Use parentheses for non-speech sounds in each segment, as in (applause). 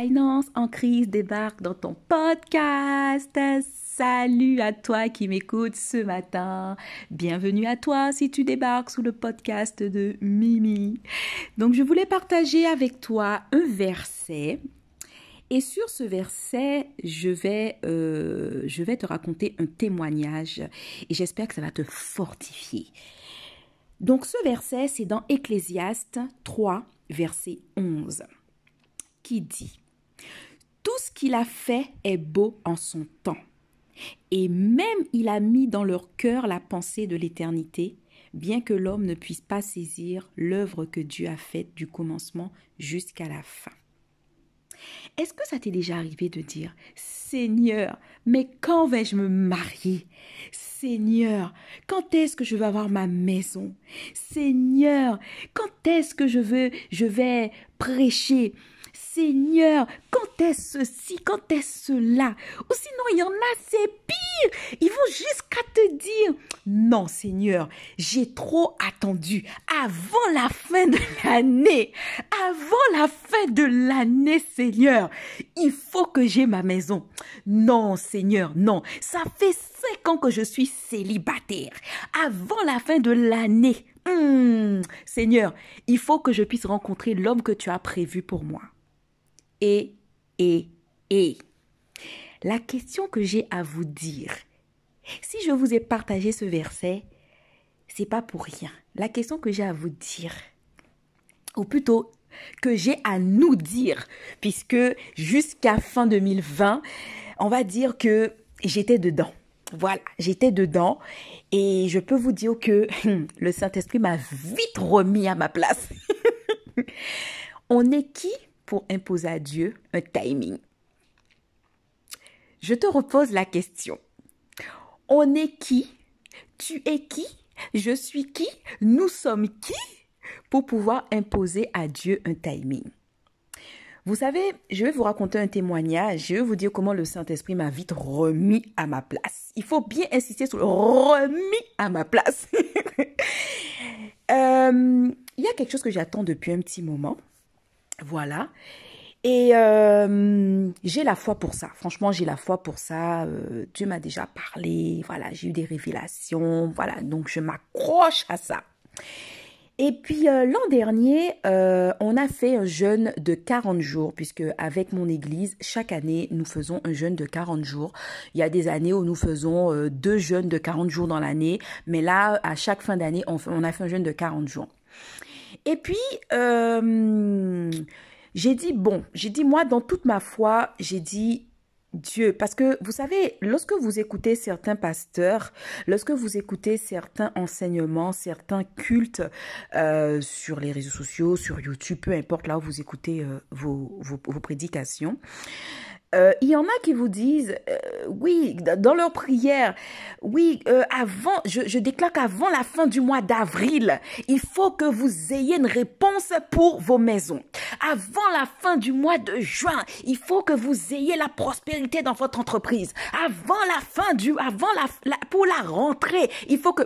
Finance en crise débarque dans ton podcast. Salut à toi qui m'écoutes ce matin. Bienvenue à toi si tu débarques sous le podcast de Mimi. Donc je voulais partager avec toi un verset. Et sur ce verset, je vais, euh, je vais te raconter un témoignage et j'espère que ça va te fortifier. Donc ce verset, c'est dans Ecclésiaste 3, verset 11, qui dit tout ce qu'il a fait est beau en son temps. Et même il a mis dans leur cœur la pensée de l'éternité, bien que l'homme ne puisse pas saisir l'œuvre que Dieu a faite du commencement jusqu'à la fin. Est-ce que ça t'est déjà arrivé de dire, Seigneur, mais quand vais-je me marier? Seigneur, quand est-ce que je vais avoir ma maison? Seigneur, quand est-ce que je veux, je vais prêcher? Seigneur, quand est-ce ceci, quand est-ce cela? Ou sinon, il y en a, c'est pire. Ils vont jusqu'à te dire, non Seigneur, j'ai trop attendu avant la fin de l'année. Avant la fin de l'année, Seigneur, il faut que j'ai ma maison. Non Seigneur, non. Ça fait cinq ans que je suis célibataire. Avant la fin de l'année, hmm, Seigneur, il faut que je puisse rencontrer l'homme que tu as prévu pour moi et, et, et. La question que j'ai à vous dire, si je vous ai partagé ce verset, c'est pas pour rien. La question que j'ai à vous dire, ou plutôt que j'ai à nous dire, puisque jusqu'à fin 2020, on va dire que j'étais dedans. Voilà, j'étais dedans et je peux vous dire que (laughs) le Saint-Esprit m'a vite remis à ma place. (laughs) on est qui? Pour imposer à Dieu un timing. Je te repose la question. On est qui? Tu es qui? Je suis qui? Nous sommes qui pour pouvoir imposer à Dieu un timing? Vous savez, je vais vous raconter un témoignage. Je vais vous dire comment le Saint-Esprit m'a vite remis à ma place. Il faut bien insister sur le remis à ma place. (laughs) Euh, il y a quelque chose que j'attends depuis un petit moment. Voilà. Et euh, j'ai la foi pour ça. Franchement, j'ai la foi pour ça. Euh, Dieu m'a déjà parlé. Voilà, j'ai eu des révélations. Voilà, donc je m'accroche à ça. Et puis euh, l'an dernier, on a fait un jeûne de 40 jours, puisque avec mon église, chaque année, nous faisons un jeûne de 40 jours. Il y a des années où nous faisons deux jeûnes de 40 jours dans l'année, mais là, à chaque fin d'année, on, on, a fait un jeûne de 40 jours. Et puis, euh, j'ai dit, bon, j'ai dit, moi, dans toute ma foi, j'ai dit, Dieu, parce que vous savez, lorsque vous écoutez certains pasteurs, lorsque vous écoutez certains enseignements, certains cultes euh, sur les réseaux sociaux, sur YouTube, peu importe là où vous écoutez euh, vos, vos, vos prédications, euh, il y en a qui vous disent, euh, oui, dans leur prière, oui, euh, avant, je, je déclare qu'avant la fin du mois d'avril, il faut que vous ayez une réponse pour vos maisons. Avant la fin du mois de juin, il faut que vous ayez la prospérité dans votre entreprise. Avant la fin du, avant la, pour la rentrée, il faut que,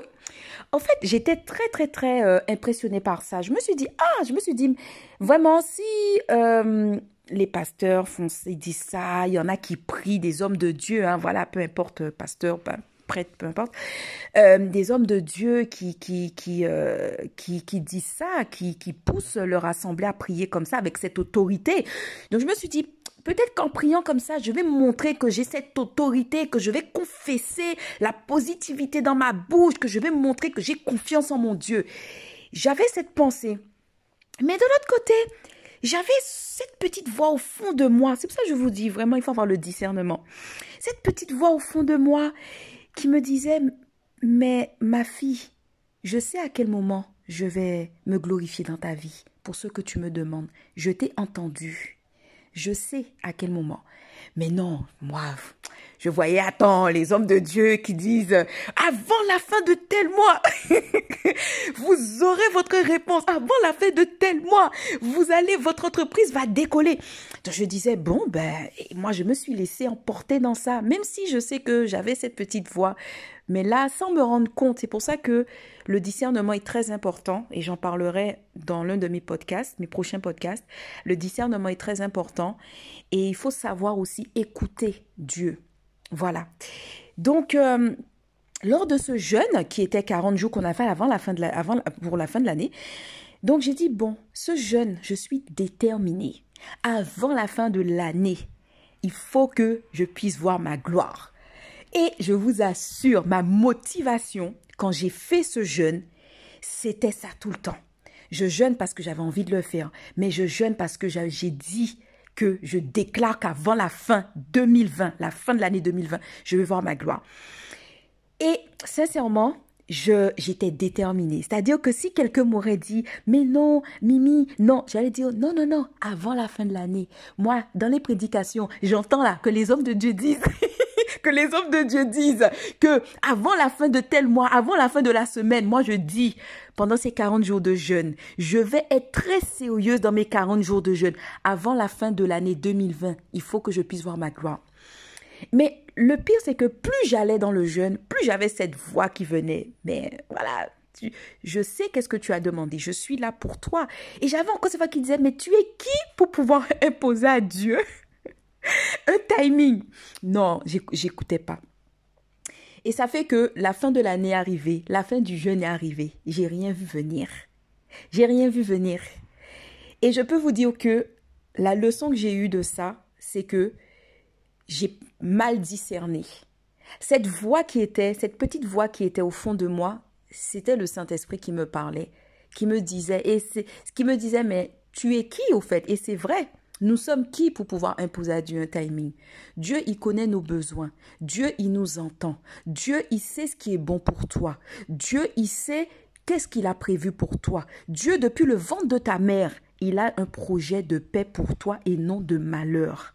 en fait, j'étais très, très, très euh, impressionnée par ça. Je me suis dit, ah, je me suis dit, vraiment, si euh, les pasteurs font, ils disent ça, il y en a qui prient, des hommes de Dieu, hein, voilà, peu importe, pasteur, ben, prêtre, peu importe, euh, des hommes de Dieu qui qui qui euh, qui, qui disent ça, qui qui poussent leur assemblée à prier comme ça avec cette autorité. Donc je me suis dit Peut-être qu'en priant comme ça, je vais montrer que j'ai cette autorité, que je vais confesser la positivité dans ma bouche, que je vais montrer que j'ai confiance en mon Dieu. J'avais cette pensée. Mais de l'autre côté, j'avais cette petite voix au fond de moi. C'est pour ça que je vous dis, vraiment, il faut avoir le discernement. Cette petite voix au fond de moi qui me disait, mais ma fille, je sais à quel moment je vais me glorifier dans ta vie pour ce que tu me demandes. Je t'ai entendu. Je sais à quel moment. Mais non, moi, je voyais, attends, les hommes de Dieu qui disent, avant la fin de tel mois, (laughs) vous aurez votre réponse. Avant la fin de tel mois, vous allez, votre entreprise va décoller. Donc je disais, bon, ben, moi, je me suis laissée emporter dans ça, même si je sais que j'avais cette petite voix. Mais là, sans me rendre compte, c'est pour ça que le discernement est très important et j'en parlerai dans l'un de mes podcasts, mes prochains podcasts. Le discernement est très important et il faut savoir aussi écouter Dieu. Voilà. Donc, euh, lors de ce jeûne qui était 40 jours qu'on a fait avant la fin de avant, pour la fin de l'année, donc j'ai dit, bon, ce jeûne, je suis déterminée. Avant la fin de l'année, il faut que je puisse voir ma gloire. Et je vous assure, ma motivation, quand j'ai fait ce jeûne, c'était ça tout le temps. Je jeûne parce que j'avais envie de le faire, mais je jeûne parce que j'ai dit que je déclare qu'avant la fin 2020, la fin de l'année 2020, je vais voir ma gloire. Et sincèrement, j'étais déterminée. C'est-à-dire que si quelqu'un m'aurait dit mais non, Mimi, non, j'allais dire non non non, avant la fin de l'année. Moi, dans les prédications, j'entends là que les hommes de Dieu disent (laughs) que les hommes de Dieu disent que avant la fin de tel mois, avant la fin de la semaine, moi je dis pendant ces 40 jours de jeûne, je vais être très sérieuse dans mes 40 jours de jeûne. Avant la fin de l'année 2020, il faut que je puisse voir ma gloire. Mais le pire, c'est que plus j'allais dans le jeûne, plus j'avais cette voix qui venait. Mais voilà, je sais qu'est-ce que tu as demandé. Je suis là pour toi. Et j'avais encore cette voix qui disait, mais tu es qui pour pouvoir (laughs) imposer à Dieu? (laughs) un timing Non, j'écoutais pas. Et ça fait que la fin de l'année est arrivée, la fin du jeûne est arrivée. J'ai rien vu venir. J'ai rien vu venir. Et je peux vous dire que la leçon que j'ai eue de ça, c'est que j'ai mal discerné. Cette voix qui était, cette petite voix qui était au fond de moi, c'était le Saint-Esprit qui me parlait, qui me disait, et c'est ce qui me disait, mais tu es qui au fait? Et c'est vrai. Nous sommes qui pour pouvoir imposer à Dieu un timing? Dieu, il connaît nos besoins. Dieu, il nous entend. Dieu, il sait ce qui est bon pour toi. Dieu, il sait qu'est-ce qu'il a prévu pour toi. Dieu, depuis le ventre de ta mère, il a un projet de paix pour toi et non de malheur.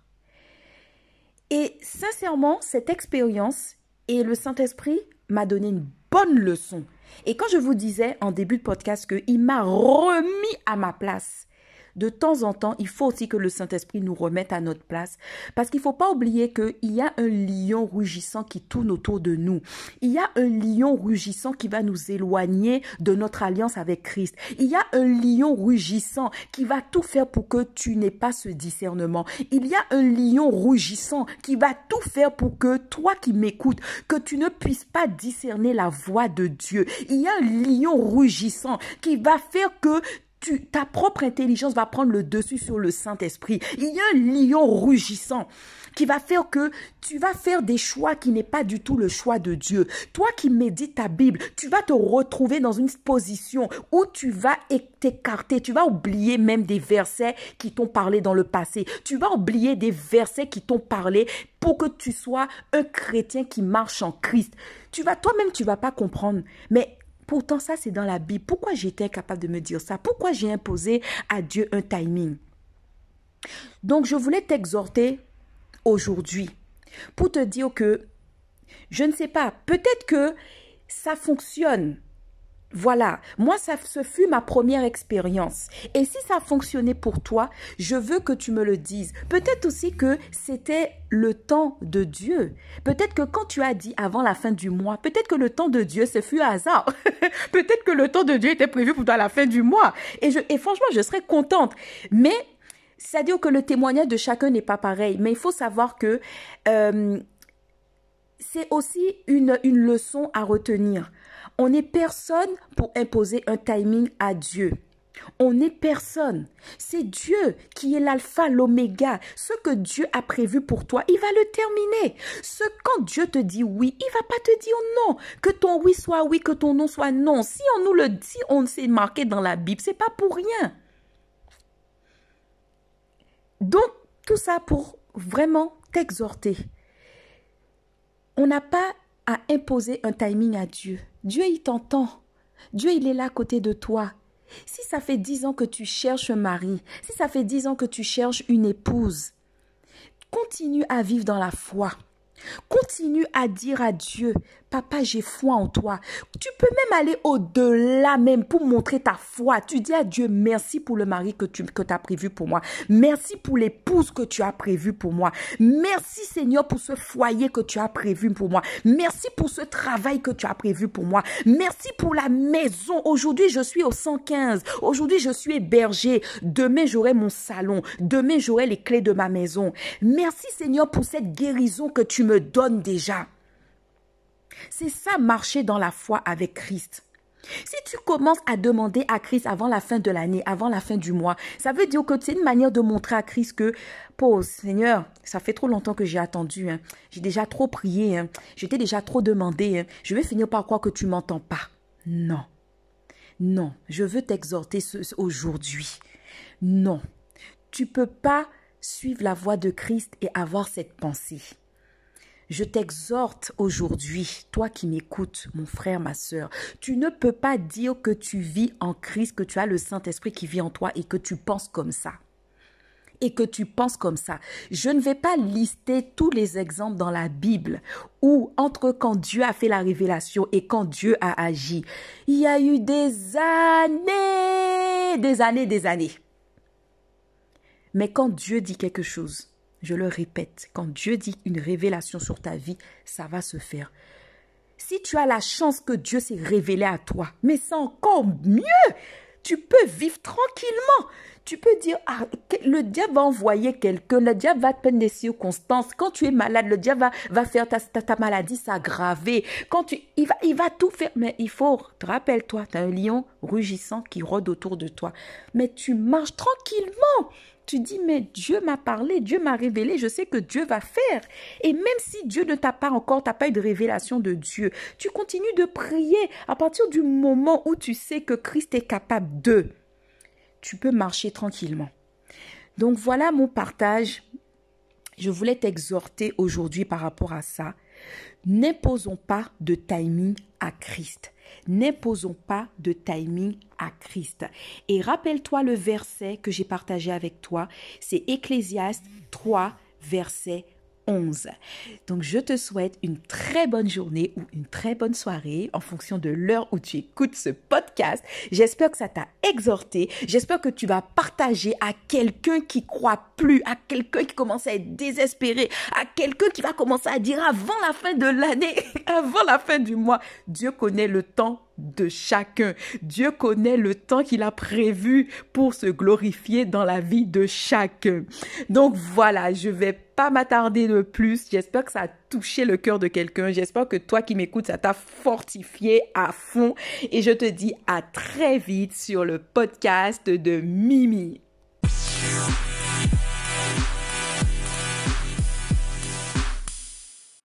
Et sincèrement, cette expérience et le Saint-Esprit m'a donné une bonne leçon. Et quand je vous disais en début de podcast qu'il m'a remis à ma place, de temps en temps, il faut aussi que le Saint-Esprit nous remette à notre place. Parce qu'il ne faut pas oublier qu'il y a un lion rugissant qui tourne autour de nous. Il y a un lion rugissant qui va nous éloigner de notre alliance avec Christ. Il y a un lion rugissant qui va tout faire pour que tu n'aies pas ce discernement. Il y a un lion rugissant qui va tout faire pour que toi qui m'écoutes, que tu ne puisses pas discerner la voix de Dieu. Il y a un lion rugissant qui va faire que ta propre intelligence va prendre le dessus sur le Saint-Esprit. Il y a un lion rugissant qui va faire que tu vas faire des choix qui n'est pas du tout le choix de Dieu. Toi qui médites ta Bible, tu vas te retrouver dans une position où tu vas t'écarter, tu vas oublier même des versets qui t'ont parlé dans le passé. Tu vas oublier des versets qui t'ont parlé pour que tu sois un chrétien qui marche en Christ. Tu vas toi-même tu vas pas comprendre, mais Pourtant, ça, c'est dans la Bible. Pourquoi j'étais capable de me dire ça? Pourquoi j'ai imposé à Dieu un timing? Donc, je voulais t'exhorter aujourd'hui pour te dire que, je ne sais pas, peut-être que ça fonctionne voilà, moi, ça, ce fut ma première expérience. Et si ça a fonctionné pour toi, je veux que tu me le dises. Peut-être aussi que c'était le temps de Dieu. Peut-être que quand tu as dit avant la fin du mois, peut-être que le temps de Dieu, ce fut hasard. (laughs) peut-être que le temps de Dieu était prévu pour toi à la fin du mois. Et, je, et franchement, je serais contente. Mais, c'est-à-dire que le témoignage de chacun n'est pas pareil. Mais il faut savoir que euh, c'est aussi une, une leçon à retenir. On n'est personne pour imposer un timing à Dieu. On n'est personne. C'est Dieu qui est l'alpha, l'oméga. Ce que Dieu a prévu pour toi, il va le terminer. Ce quand Dieu te dit oui, il va pas te dire non. Que ton oui soit oui, que ton non soit non. Si on nous le dit, on s'est marqué dans la Bible, c'est pas pour rien. Donc, tout ça pour vraiment t'exhorter. On n'a pas à imposer un timing à Dieu. Dieu, il t'entend. Dieu, il est là à côté de toi. Si ça fait dix ans que tu cherches un mari, si ça fait dix ans que tu cherches une épouse, continue à vivre dans la foi. Continue à dire à Dieu, Papa, j'ai foi en toi. Tu peux même aller au-delà même pour montrer ta foi. Tu dis à Dieu, merci pour le mari que tu que as prévu pour moi. Merci pour l'épouse que tu as prévu pour moi. Merci Seigneur pour ce foyer que tu as prévu pour moi. Merci pour ce travail que tu as prévu pour moi. Merci pour la maison. Aujourd'hui, je suis au 115. Aujourd'hui, je suis hébergé. Demain, j'aurai mon salon. Demain, j'aurai les clés de ma maison. Merci Seigneur pour cette guérison que tu me déjà. C'est ça, marcher dans la foi avec Christ. Si tu commences à demander à Christ avant la fin de l'année, avant la fin du mois, ça veut dire que c'est une manière de montrer à Christ que, pause, Seigneur, ça fait trop longtemps que j'ai attendu, hein. j'ai déjà trop prié, hein. je t'ai déjà trop demandé, hein. je vais finir par croire que tu m'entends pas. Non, non, je veux t'exhorter aujourd'hui. Non, tu peux pas suivre la voie de Christ et avoir cette pensée. Je t'exhorte aujourd'hui, toi qui m'écoutes, mon frère, ma soeur, tu ne peux pas dire que tu vis en Christ, que tu as le Saint-Esprit qui vit en toi et que tu penses comme ça. Et que tu penses comme ça. Je ne vais pas lister tous les exemples dans la Bible où entre quand Dieu a fait la révélation et quand Dieu a agi, il y a eu des années, des années, des années. Mais quand Dieu dit quelque chose, je le répète, quand Dieu dit une révélation sur ta vie, ça va se faire. Si tu as la chance que Dieu s'est révélé à toi, mais c'est encore mieux. Tu peux vivre tranquillement. Tu peux dire, ah, le diable va envoyer quelqu'un, le diable va te peindre des circonstances. Quand tu es malade, le diable va, faire ta, ta, maladie s'aggraver. Quand tu, il va, il va tout faire. Mais il faut, rappelle-toi, tu as un lion rugissant qui rôde autour de toi. Mais tu marches tranquillement. Tu dis, mais Dieu m'a parlé, Dieu m'a révélé, je sais que Dieu va faire. Et même si Dieu ne t'a pas encore, tu n'as pas eu de révélation de Dieu, tu continues de prier à partir du moment où tu sais que Christ est capable de. Tu peux marcher tranquillement. Donc voilà mon partage. Je voulais t'exhorter aujourd'hui par rapport à ça. N'imposons pas de timing à Christ. N'imposons pas de timing à Christ. Et rappelle-toi le verset que j'ai partagé avec toi, c'est Ecclésiaste 3, verset 11. Donc je te souhaite une très bonne journée ou une très bonne soirée en fonction de l'heure où tu écoutes ce podcast. J'espère que ça t'a exhorté. J'espère que tu vas partager à quelqu'un qui croit plus, à quelqu'un qui commence à être désespéré, à quelqu'un qui va commencer à dire avant la fin de l'année, (laughs) avant la fin du mois, Dieu connaît le temps de chacun. Dieu connaît le temps qu'il a prévu pour se glorifier dans la vie de chacun. Donc voilà, je vais pas m'attarder de plus. J'espère que ça a touché le cœur de quelqu'un. J'espère que toi qui m'écoutes, ça t'a fortifié à fond. Et je te dis à très vite sur le podcast de Mimi.